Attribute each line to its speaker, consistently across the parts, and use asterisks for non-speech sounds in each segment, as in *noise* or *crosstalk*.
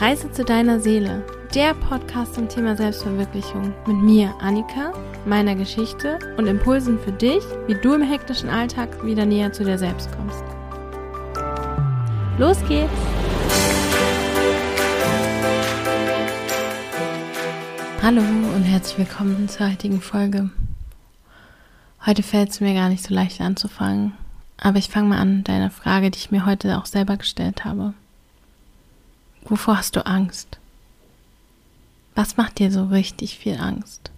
Speaker 1: Reise zu deiner Seele, der Podcast zum Thema Selbstverwirklichung mit mir, Annika, meiner Geschichte und Impulsen für dich, wie du im hektischen Alltag wieder näher zu dir selbst kommst. Los geht's! Hallo und herzlich willkommen zur heutigen Folge. Heute fällt es mir gar nicht so leicht anzufangen, aber ich fange mal an mit deiner Frage, die ich mir heute auch selber gestellt habe. Wovor hast du Angst? Was macht dir so richtig viel Angst?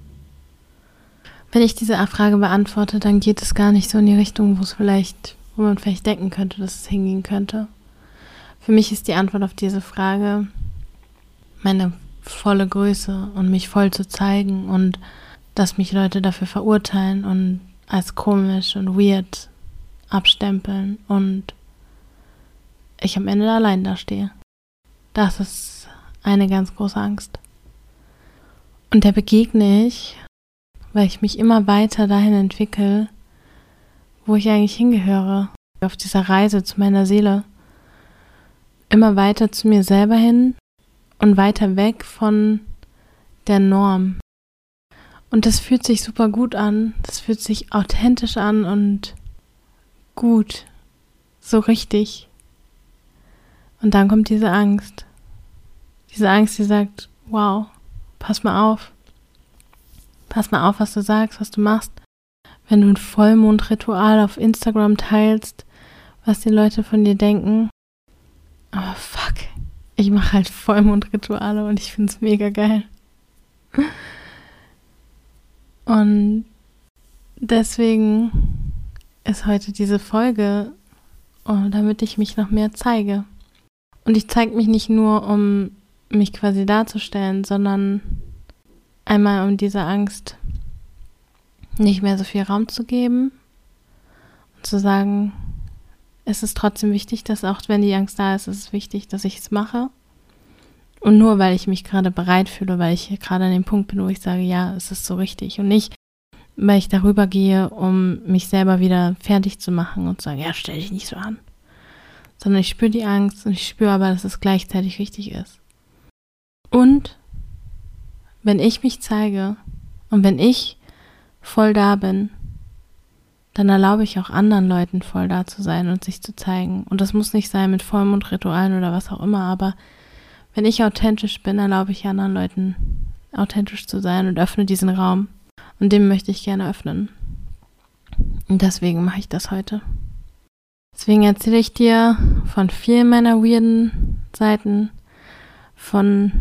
Speaker 1: Wenn ich diese Frage beantworte, dann geht es gar nicht so in die Richtung, wo es vielleicht, wo man vielleicht denken könnte, dass es hingehen könnte. Für mich ist die Antwort auf diese Frage meine volle Größe und mich voll zu zeigen und dass mich Leute dafür verurteilen und als komisch und weird abstempeln und ich am Ende allein dastehe. Das ist eine ganz große Angst. Und der begegne ich, weil ich mich immer weiter dahin entwickle, wo ich eigentlich hingehöre, auf dieser Reise zu meiner Seele. Immer weiter zu mir selber hin und weiter weg von der Norm. Und das fühlt sich super gut an, das fühlt sich authentisch an und gut, so richtig. Und dann kommt diese Angst. Diese Angst, die sagt, wow, pass mal auf. Pass mal auf, was du sagst, was du machst. Wenn du ein Vollmondritual auf Instagram teilst, was die Leute von dir denken. Aber fuck, ich mache halt Vollmondrituale und ich finde es mega geil. Und deswegen ist heute diese Folge, oh, damit ich mich noch mehr zeige. Und ich zeige mich nicht nur, um mich quasi darzustellen, sondern einmal um dieser Angst nicht mehr so viel Raum zu geben und zu sagen, es ist trotzdem wichtig, dass auch wenn die Angst da ist, ist es wichtig, dass ich es mache. Und nur weil ich mich gerade bereit fühle, weil ich gerade an dem Punkt bin, wo ich sage, ja, es ist so richtig. Und nicht, weil ich darüber gehe, um mich selber wieder fertig zu machen und zu sagen, ja, stell dich nicht so an sondern ich spüre die Angst und ich spüre aber, dass es gleichzeitig richtig ist. Und wenn ich mich zeige und wenn ich voll da bin, dann erlaube ich auch anderen Leuten voll da zu sein und sich zu zeigen. Und das muss nicht sein mit Vollmondritualen oder was auch immer, aber wenn ich authentisch bin, erlaube ich anderen Leuten authentisch zu sein und öffne diesen Raum. Und dem möchte ich gerne öffnen. Und deswegen mache ich das heute. Deswegen erzähle ich dir von vielen meiner weirden Seiten, von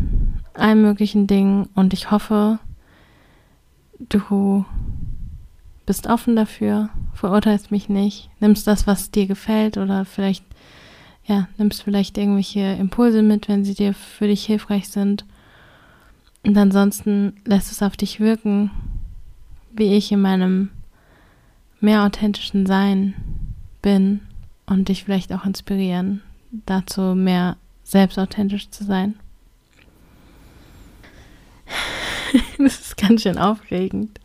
Speaker 1: allen möglichen Dingen und ich hoffe, du bist offen dafür, verurteilst mich nicht, nimmst das, was dir gefällt oder vielleicht, ja, nimmst vielleicht irgendwelche Impulse mit, wenn sie dir für dich hilfreich sind. Und ansonsten lässt es auf dich wirken, wie ich in meinem mehr authentischen Sein bin und dich vielleicht auch inspirieren, dazu mehr selbst authentisch zu sein. *laughs* das ist ganz schön aufregend.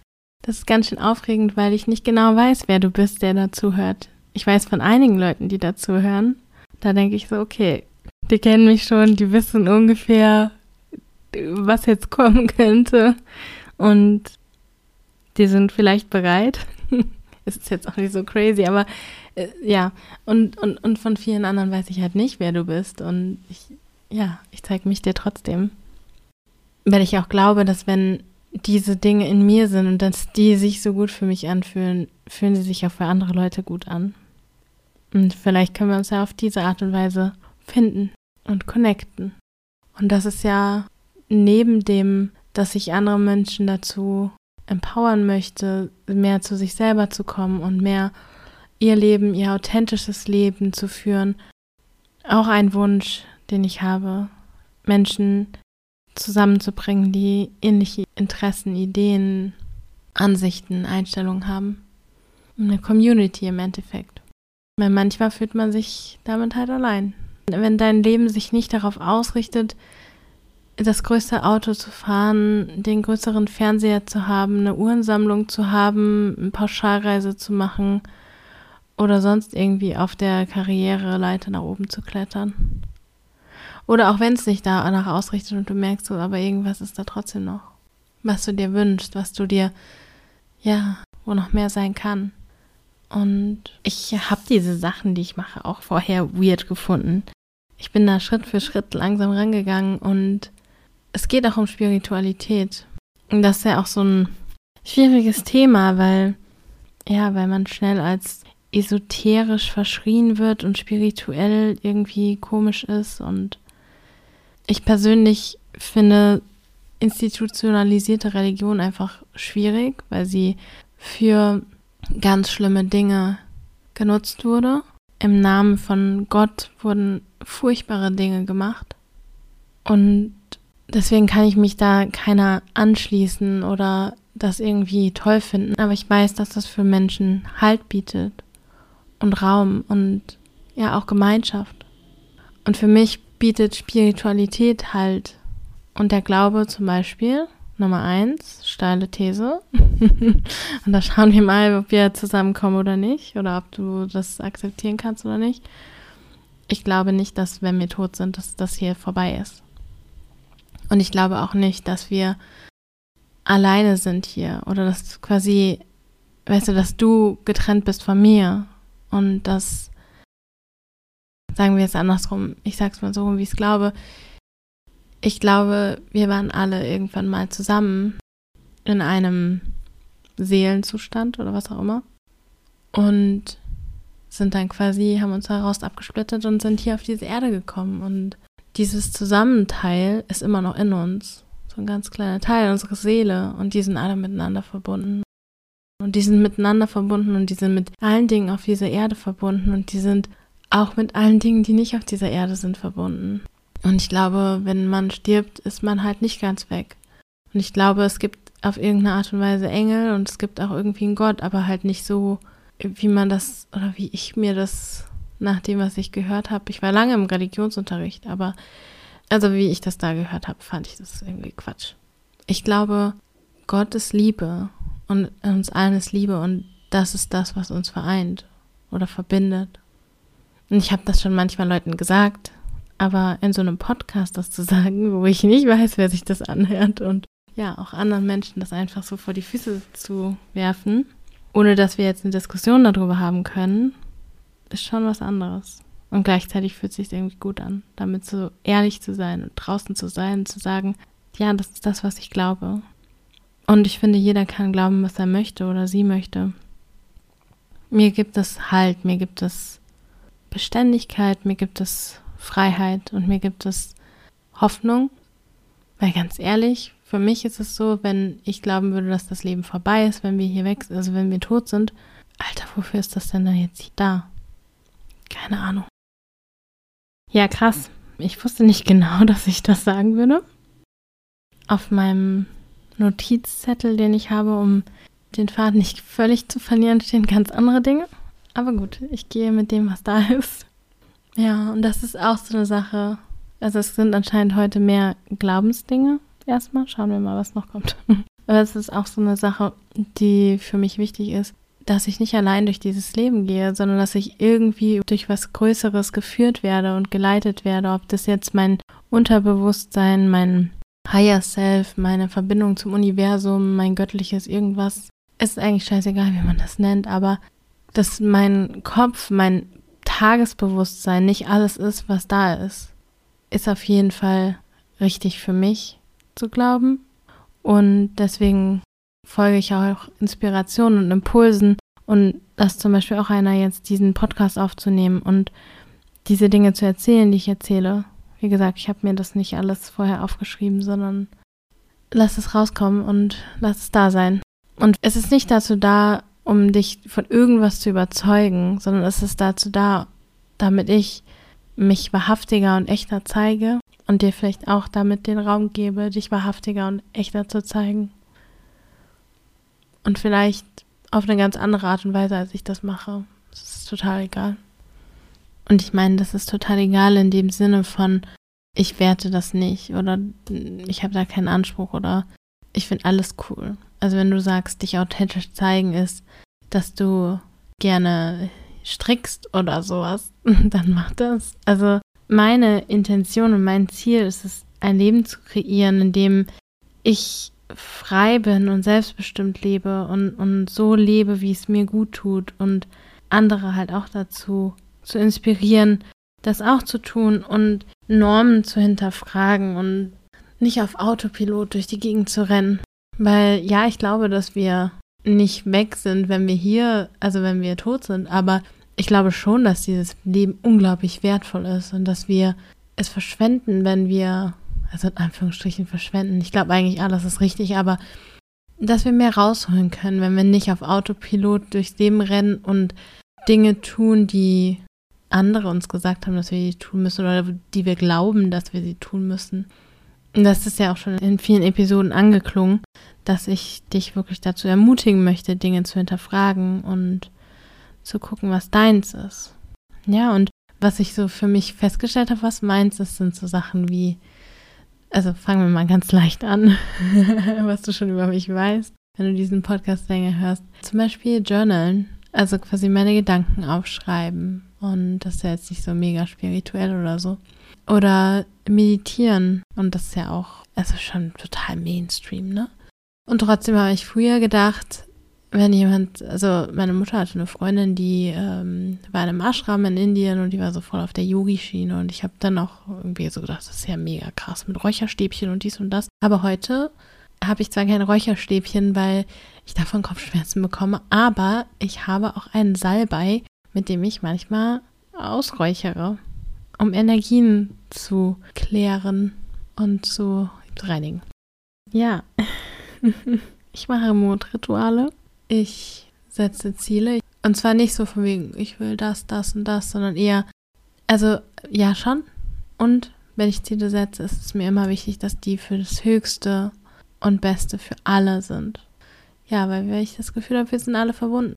Speaker 1: Das ist ganz schön aufregend, weil ich nicht genau weiß, wer du bist, der dazu hört. Ich weiß von einigen Leuten, die dazu hören. Da denke ich so, okay, die kennen mich schon, die wissen ungefähr, was jetzt *laughs* kommen könnte. Und die sind vielleicht bereit. *laughs* es ist jetzt auch nicht so crazy, aber äh, ja, und, und, und von vielen anderen weiß ich halt nicht, wer du bist. Und ich, ja, ich zeige mich dir trotzdem. Weil ich auch glaube, dass wenn diese Dinge in mir sind und dass die sich so gut für mich anfühlen, fühlen sie sich auch für andere Leute gut an. Und vielleicht können wir uns ja auf diese Art und Weise finden und connecten. Und das ist ja neben dem, dass ich andere Menschen dazu empowern möchte, mehr zu sich selber zu kommen und mehr ihr Leben, ihr authentisches Leben zu führen. Auch ein Wunsch, den ich habe, Menschen zusammenzubringen, die ähnliche Interessen, Ideen, Ansichten, Einstellungen haben. Eine Community im Endeffekt. Weil manchmal fühlt man sich damit halt allein. Wenn dein Leben sich nicht darauf ausrichtet, das größte Auto zu fahren, den größeren Fernseher zu haben, eine Uhrensammlung zu haben, eine Pauschalreise zu machen, oder sonst irgendwie auf der Karriereleiter nach oben zu klettern. Oder auch wenn es sich danach ausrichtet und du merkst so, aber irgendwas ist da trotzdem noch, was du dir wünschst, was du dir, ja, wo noch mehr sein kann. Und ich habe diese Sachen, die ich mache, auch vorher weird gefunden. Ich bin da Schritt für Schritt langsam rangegangen und es geht auch um Spiritualität. Und das ist ja auch so ein schwieriges Thema, weil, ja, weil man schnell als esoterisch verschrien wird und spirituell irgendwie komisch ist. Und ich persönlich finde institutionalisierte Religion einfach schwierig, weil sie für ganz schlimme Dinge genutzt wurde. Im Namen von Gott wurden furchtbare Dinge gemacht. Und deswegen kann ich mich da keiner anschließen oder das irgendwie toll finden. Aber ich weiß, dass das für Menschen Halt bietet und Raum und ja auch Gemeinschaft. Und für mich bietet Spiritualität Halt und der Glaube zum Beispiel Nummer eins, steile These. *laughs* und da schauen wir mal, ob wir zusammenkommen oder nicht. Oder ob du das akzeptieren kannst oder nicht. Ich glaube nicht, dass, wenn wir tot sind, dass das hier vorbei ist. Und ich glaube auch nicht, dass wir alleine sind hier. Oder dass quasi, weißt du, dass du getrennt bist von mir. Und dass, sagen wir es andersrum, ich sag's mal so, wie ich es glaube, ich glaube, wir waren alle irgendwann mal zusammen in einem Seelenzustand oder was auch immer. Und sind dann quasi, haben uns daraus abgesplittet und sind hier auf diese Erde gekommen. Und dieses Zusammenteil ist immer noch in uns. So ein ganz kleiner Teil unserer Seele. Und die sind alle miteinander verbunden. Und die sind miteinander verbunden und die sind mit allen Dingen auf dieser Erde verbunden. Und die sind auch mit allen Dingen, die nicht auf dieser Erde sind, verbunden. Und ich glaube, wenn man stirbt, ist man halt nicht ganz weg. Und ich glaube, es gibt auf irgendeine Art und Weise Engel und es gibt auch irgendwie einen Gott, aber halt nicht so, wie man das oder wie ich mir das nach dem, was ich gehört habe. Ich war lange im Religionsunterricht, aber also wie ich das da gehört habe, fand ich das irgendwie Quatsch. Ich glaube, Gott ist Liebe und uns allen ist Liebe und das ist das, was uns vereint oder verbindet. Und ich habe das schon manchmal Leuten gesagt, aber in so einem Podcast das zu *laughs* sagen, wo ich nicht weiß, wer sich das anhört und ja, auch anderen Menschen das einfach so vor die Füße zu werfen, ohne dass wir jetzt eine Diskussion darüber haben können, ist schon was anderes. Und gleichzeitig fühlt es sich irgendwie gut an, damit so ehrlich zu sein und draußen zu sein zu sagen, ja, das ist das, was ich glaube. Und ich finde, jeder kann glauben, was er möchte oder sie möchte. Mir gibt es Halt, mir gibt es Beständigkeit, mir gibt es Freiheit und mir gibt es Hoffnung. Weil ganz ehrlich, für mich ist es so, wenn ich glauben würde, dass das Leben vorbei ist, wenn wir hier weg, also wenn wir tot sind, Alter, wofür ist das denn da jetzt da? Keine Ahnung. Ja, krass. Ich wusste nicht *laughs* genau, dass ich das sagen würde. Auf meinem Notizzettel, den ich habe, um den Faden nicht völlig zu verlieren, stehen ganz andere Dinge. Aber gut, ich gehe mit dem, was da *laughs* ist. Ja, und das ist auch so eine Sache. Also es sind anscheinend heute mehr Glaubensdinge. Erstmal schauen wir mal, was noch kommt. *laughs* Aber es ist auch so eine Sache, die für mich wichtig ist, dass ich nicht allein durch dieses Leben gehe, sondern dass ich irgendwie durch was Größeres geführt werde und geleitet werde. Ob das jetzt mein Unterbewusstsein, mein Higher Self, meine Verbindung zum Universum, mein göttliches irgendwas, ist eigentlich scheißegal, wie man das nennt, aber dass mein Kopf, mein Tagesbewusstsein nicht alles ist, was da ist, ist auf jeden Fall richtig für mich zu glauben. Und deswegen folge ich auch Inspirationen und Impulsen und dass zum Beispiel auch einer jetzt diesen Podcast aufzunehmen und diese Dinge zu erzählen, die ich erzähle. Wie gesagt, ich habe mir das nicht alles vorher aufgeschrieben, sondern lass es rauskommen und lass es da sein. Und es ist nicht dazu da, um dich von irgendwas zu überzeugen, sondern es ist dazu da, damit ich mich wahrhaftiger und echter zeige und dir vielleicht auch damit den Raum gebe, dich wahrhaftiger und echter zu zeigen. Und vielleicht auf eine ganz andere Art und Weise, als ich das mache. Das ist total egal. Und ich meine, das ist total egal in dem Sinne von, ich werte das nicht oder ich habe da keinen Anspruch oder ich finde alles cool. Also wenn du sagst, dich authentisch zeigen ist, dass du gerne strickst oder sowas, *laughs* dann mach das. Also meine Intention und mein Ziel ist es, ein Leben zu kreieren, in dem ich frei bin und selbstbestimmt lebe und, und so lebe, wie es mir gut tut und andere halt auch dazu zu inspirieren, das auch zu tun und Normen zu hinterfragen und nicht auf Autopilot durch die Gegend zu rennen. Weil ja, ich glaube, dass wir nicht weg sind, wenn wir hier, also wenn wir tot sind, aber ich glaube schon, dass dieses Leben unglaublich wertvoll ist und dass wir es verschwenden, wenn wir, also in Anführungsstrichen verschwenden. Ich glaube eigentlich alles ist richtig, aber dass wir mehr rausholen können, wenn wir nicht auf Autopilot durchs Leben rennen und Dinge tun, die andere uns gesagt haben, dass wir die tun müssen oder die wir glauben, dass wir sie tun müssen. Und das ist ja auch schon in vielen Episoden angeklungen, dass ich dich wirklich dazu ermutigen möchte, Dinge zu hinterfragen und zu gucken, was deins ist. Ja, und was ich so für mich festgestellt habe, was meins ist, sind so Sachen wie, also fangen wir mal ganz leicht an, *laughs* was du schon über mich weißt, wenn du diesen Podcast länger hörst. Zum Beispiel Journalen, also quasi meine Gedanken aufschreiben. Und das ist ja jetzt nicht so mega spirituell oder so. Oder meditieren. Und das ist ja auch, also schon total Mainstream, ne? Und trotzdem habe ich früher gedacht, wenn jemand, also meine Mutter hatte eine Freundin, die ähm, war in einem Ashram in Indien und die war so voll auf der Yogi-Schiene und ich habe dann auch irgendwie so gedacht, das ist ja mega krass mit Räucherstäbchen und dies und das. Aber heute habe ich zwar kein Räucherstäbchen, weil ich davon Kopfschmerzen bekomme, aber ich habe auch einen Salbei, mit dem ich manchmal ausräuchere, um Energien zu klären und zu reinigen. Ja, *laughs* ich mache Mondrituale ich setze Ziele. Und zwar nicht so von wegen, ich will das, das und das, sondern eher, also ja schon. Und wenn ich Ziele setze, ist es mir immer wichtig, dass die für das Höchste und Beste für alle sind. Ja, weil ich das Gefühl habe, wir sind alle verbunden.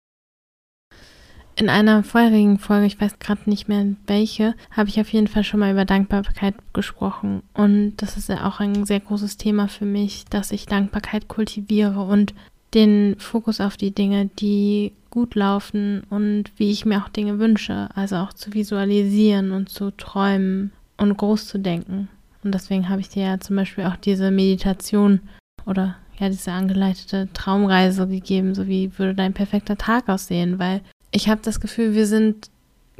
Speaker 1: In einer vorherigen Folge, ich weiß gerade nicht mehr welche, habe ich auf jeden Fall schon mal über Dankbarkeit gesprochen. Und das ist ja auch ein sehr großes Thema für mich, dass ich Dankbarkeit kultiviere und den Fokus auf die Dinge, die gut laufen und wie ich mir auch Dinge wünsche. Also auch zu visualisieren und zu träumen und groß zu denken. Und deswegen habe ich dir ja zum Beispiel auch diese Meditation oder ja diese angeleitete Traumreise gegeben, so wie würde dein perfekter Tag aussehen, weil ich habe das Gefühl, wir sind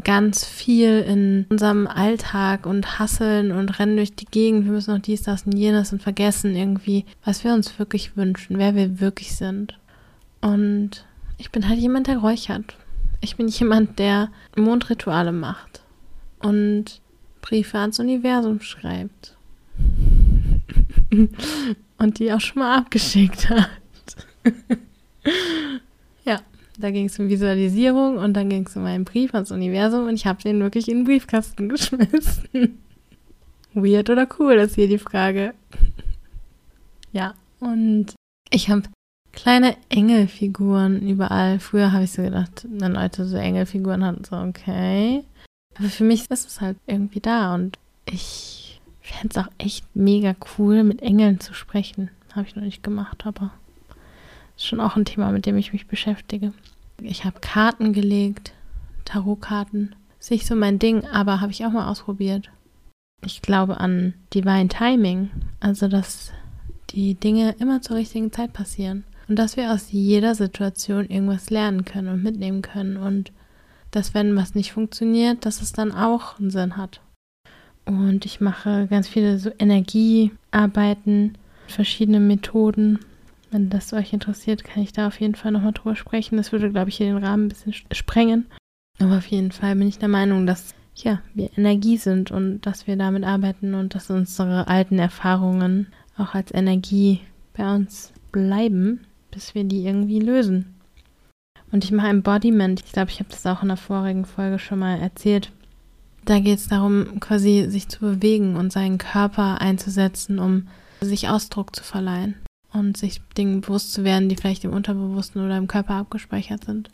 Speaker 1: ganz viel in unserem Alltag und hasseln und rennen durch die Gegend. Wir müssen noch dies, das und jenes und vergessen irgendwie, was wir uns wirklich wünschen, wer wir wirklich sind. Und ich bin halt jemand, der räuchert. Ich bin jemand, der Mondrituale macht und Briefe ans Universum schreibt. *laughs* und die auch schon mal abgeschickt hat. *laughs* Da ging es um Visualisierung und dann ging es um einen Brief ans Universum und ich habe den wirklich in den Briefkasten *laughs* geschmissen. Weird oder cool, ist hier die Frage. ja, und ich habe kleine Engelfiguren überall. Früher habe ich so gedacht, wenn Leute so Engelfiguren hatten, so okay. Aber für mich ist es halt irgendwie da und ich fände es auch echt mega cool, mit Engeln zu sprechen. Habe ich noch nicht gemacht, aber ist schon auch ein Thema, mit dem ich mich beschäftige. Ich habe Karten gelegt, Tarotkarten. Ist nicht so mein Ding, aber habe ich auch mal ausprobiert. Ich glaube an Divine Timing, also dass die Dinge immer zur richtigen Zeit passieren und dass wir aus jeder Situation irgendwas lernen können und mitnehmen können und dass wenn was nicht funktioniert, dass es dann auch einen Sinn hat. Und ich mache ganz viele so Energiearbeiten, verschiedene Methoden, wenn das euch interessiert, kann ich da auf jeden Fall nochmal drüber sprechen. Das würde, glaube ich, hier den Rahmen ein bisschen sprengen. Aber auf jeden Fall bin ich der Meinung, dass ja, wir Energie sind und dass wir damit arbeiten und dass unsere alten Erfahrungen auch als Energie bei uns bleiben, bis wir die irgendwie lösen. Und ich mache Embodiment. Ich glaube, ich habe das auch in der vorigen Folge schon mal erzählt. Da geht es darum, quasi sich zu bewegen und seinen Körper einzusetzen, um sich Ausdruck zu verleihen und sich Dingen bewusst zu werden, die vielleicht im Unterbewussten oder im Körper abgespeichert sind.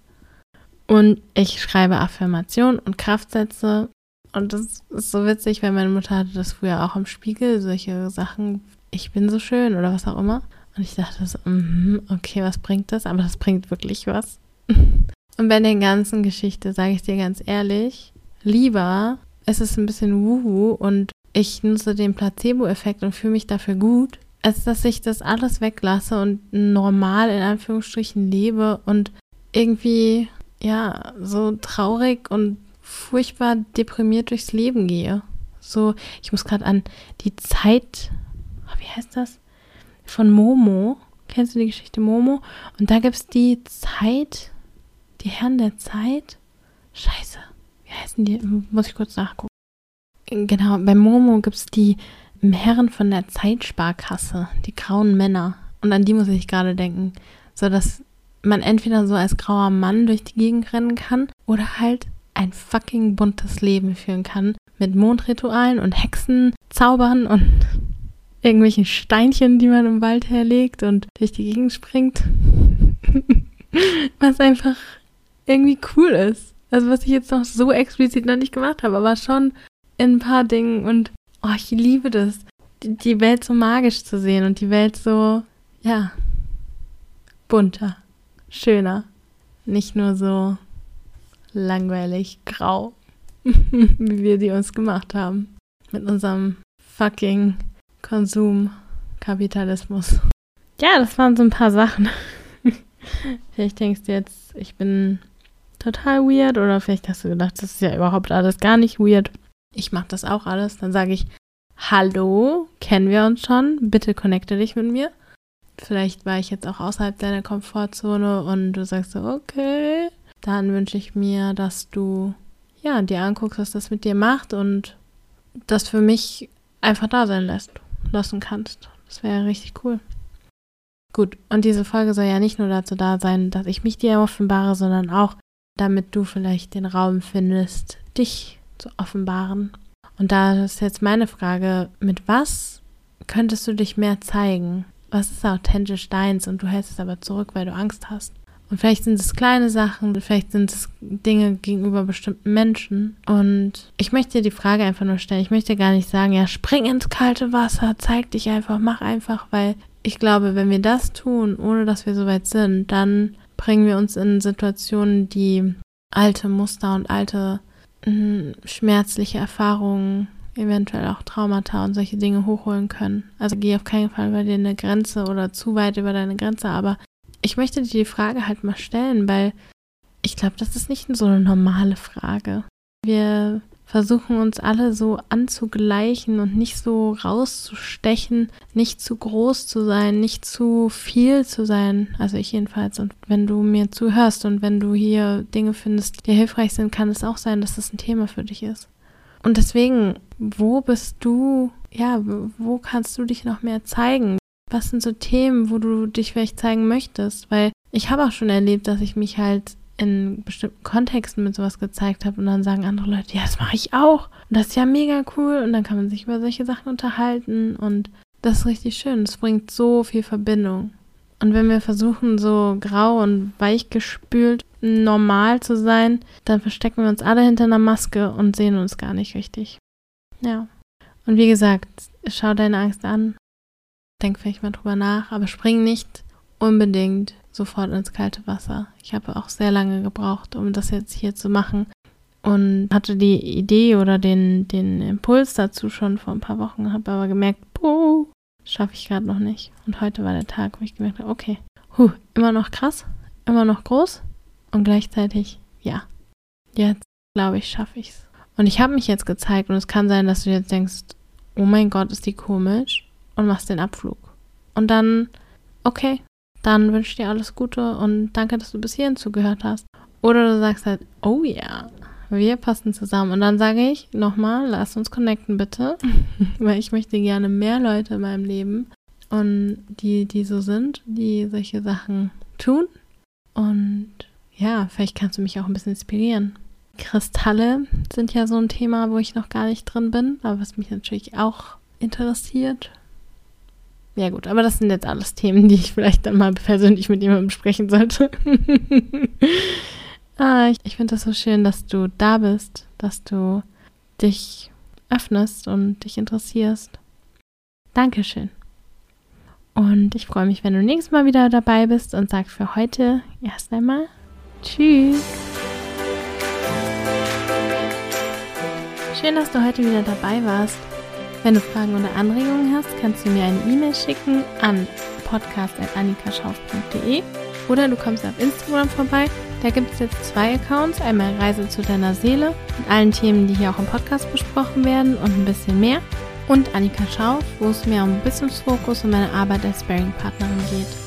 Speaker 1: Und ich schreibe Affirmationen und Kraftsätze. Und das ist so witzig, weil meine Mutter hatte das früher auch im Spiegel, solche Sachen, ich bin so schön oder was auch immer. Und ich dachte so, mm, okay, was bringt das? Aber das bringt wirklich was. *laughs* Und bei der ganzen Geschichte sage ich dir ganz ehrlich, lieber es ist ein bisschen wuhu und ich nutze den Placebo-Effekt und fühle mich dafür gut, als dass ich das alles weglasse und normal in Anführungsstrichen lebe und irgendwie, ja, so traurig und furchtbar deprimiert durchs Leben gehe. So, ich muss gerade an die Zeit, wie heißt das? Von Momo. Kennst du die Geschichte Momo? Und da gibt es die Zeit, die Herren der Zeit. Scheiße. Wie heißen die? Muss ich kurz nachgucken. Genau, bei Momo gibt es die Herren von der Zeitsparkasse, die grauen Männer. Und an die muss ich gerade denken. So dass man entweder so als grauer Mann durch die Gegend rennen kann oder halt ein fucking buntes Leben führen kann. Mit Mondritualen und Hexenzaubern und *laughs* irgendwelchen Steinchen, die man im Wald herlegt und durch die Gegend springt. *laughs* was einfach irgendwie cool ist. Also was ich jetzt noch so explizit noch nicht gemacht habe, aber schon in ein paar Dingen und oh, ich liebe das, die Welt so magisch zu sehen und die Welt so, ja, bunter, schöner, nicht nur so langweilig grau, *laughs* wie wir die uns gemacht haben mit unserem fucking Konsumkapitalismus. Ja, das waren so ein paar Sachen. *laughs* vielleicht denkst du jetzt, ich bin total weird oder vielleicht hast du gedacht, das ist ja überhaupt alles gar nicht weird. Ich mache das auch alles. Dann sage ich, hallo, kennen wir uns schon? Bitte connecte dich mit mir. Vielleicht war ich jetzt auch außerhalb deiner Komfortzone und du sagst so, okay, dann wünsche ich mir, dass du ja dir anguckst, was das mit dir macht und das für mich einfach da sein lässt, lassen kannst. Das wäre richtig cool. Gut, und diese Folge soll ja nicht nur dazu da sein, dass ich mich dir offenbare, sondern auch, damit du vielleicht den Raum findest, dich zu offenbaren. Und da ist jetzt meine Frage, mit was könntest du dich mehr zeigen? Was ist authentisch deins und du hältst es aber zurück, weil du Angst hast? Und vielleicht sind es kleine Sachen, vielleicht sind es Dinge gegenüber bestimmten Menschen. Und ich möchte dir die Frage einfach nur stellen. Ich möchte gar nicht sagen, ja, spring ins kalte Wasser, zeig dich einfach, mach einfach, weil ich glaube, wenn wir das tun, ohne dass wir so weit sind, dann bringen wir uns in Situationen, die alte Muster und alte schmerzliche Erfahrungen, eventuell auch Traumata und solche Dinge hochholen können. Also geh auf keinen Fall bei dir eine Grenze oder zu weit über deine Grenze, aber ich möchte dir die Frage halt mal stellen, weil ich glaube, das ist nicht so eine normale Frage. Wir versuchen uns alle so anzugleichen und nicht so rauszustechen, nicht zu groß zu sein, nicht zu viel zu sein. Also ich jedenfalls. Und wenn du mir zuhörst und wenn du hier Dinge findest, die hilfreich sind, kann es auch sein, dass das ein Thema für dich ist. Und deswegen, wo bist du, ja, wo kannst du dich noch mehr zeigen? Was sind so Themen, wo du dich vielleicht zeigen möchtest? Weil ich habe auch schon erlebt, dass ich mich halt in bestimmten Kontexten mit sowas gezeigt habe und dann sagen andere Leute, ja, das mache ich auch. Und das ist ja mega cool. Und dann kann man sich über solche Sachen unterhalten und das ist richtig schön. Es bringt so viel Verbindung. Und wenn wir versuchen, so grau und weichgespült normal zu sein, dann verstecken wir uns alle hinter einer Maske und sehen uns gar nicht richtig. Ja. Und wie gesagt, schau deine Angst an. Denk vielleicht mal drüber nach, aber spring nicht unbedingt sofort ins kalte Wasser. Ich habe auch sehr lange gebraucht, um das jetzt hier zu machen und hatte die Idee oder den, den Impuls dazu schon vor ein paar Wochen, habe aber gemerkt, puh, schaffe ich gerade noch nicht. Und heute war der Tag, wo ich gemerkt habe, okay, huh, immer noch krass, immer noch groß und gleichzeitig, ja, jetzt glaube ich, schaffe ich es. Und ich habe mich jetzt gezeigt und es kann sein, dass du jetzt denkst, oh mein Gott, ist die komisch und machst den Abflug. Und dann, okay, dann wünsche ich dir alles Gute und danke, dass du bis hierhin zugehört hast. Oder du sagst halt, oh ja, yeah, wir passen zusammen. Und dann sage ich nochmal, lass uns connecten bitte, *laughs* weil ich möchte gerne mehr Leute in meinem Leben und die, die so sind, die solche Sachen tun. Und ja, vielleicht kannst du mich auch ein bisschen inspirieren. Kristalle sind ja so ein Thema, wo ich noch gar nicht drin bin, aber was mich natürlich auch interessiert. Ja gut, aber das sind jetzt alles Themen, die ich vielleicht dann mal persönlich mit jemandem besprechen sollte. *laughs* ah, ich, ich finde das so schön, dass du da bist, dass du dich öffnest und dich interessierst. Dankeschön. Und ich freue mich, wenn du nächstes Mal wieder dabei bist und sag für heute erst einmal Tschüss. Schön, dass du heute wieder dabei warst. Wenn du Fragen oder Anregungen hast, kannst du mir eine E-Mail schicken an podcast.annikaschauf.de oder du kommst auf Instagram vorbei. Da gibt es jetzt zwei Accounts. Einmal Reise zu deiner Seele mit allen Themen, die hier auch im Podcast besprochen werden und ein bisschen mehr. Und Annika Schauf, wo es mir um Business Fokus und meine Arbeit als Sparing-Partnerin geht.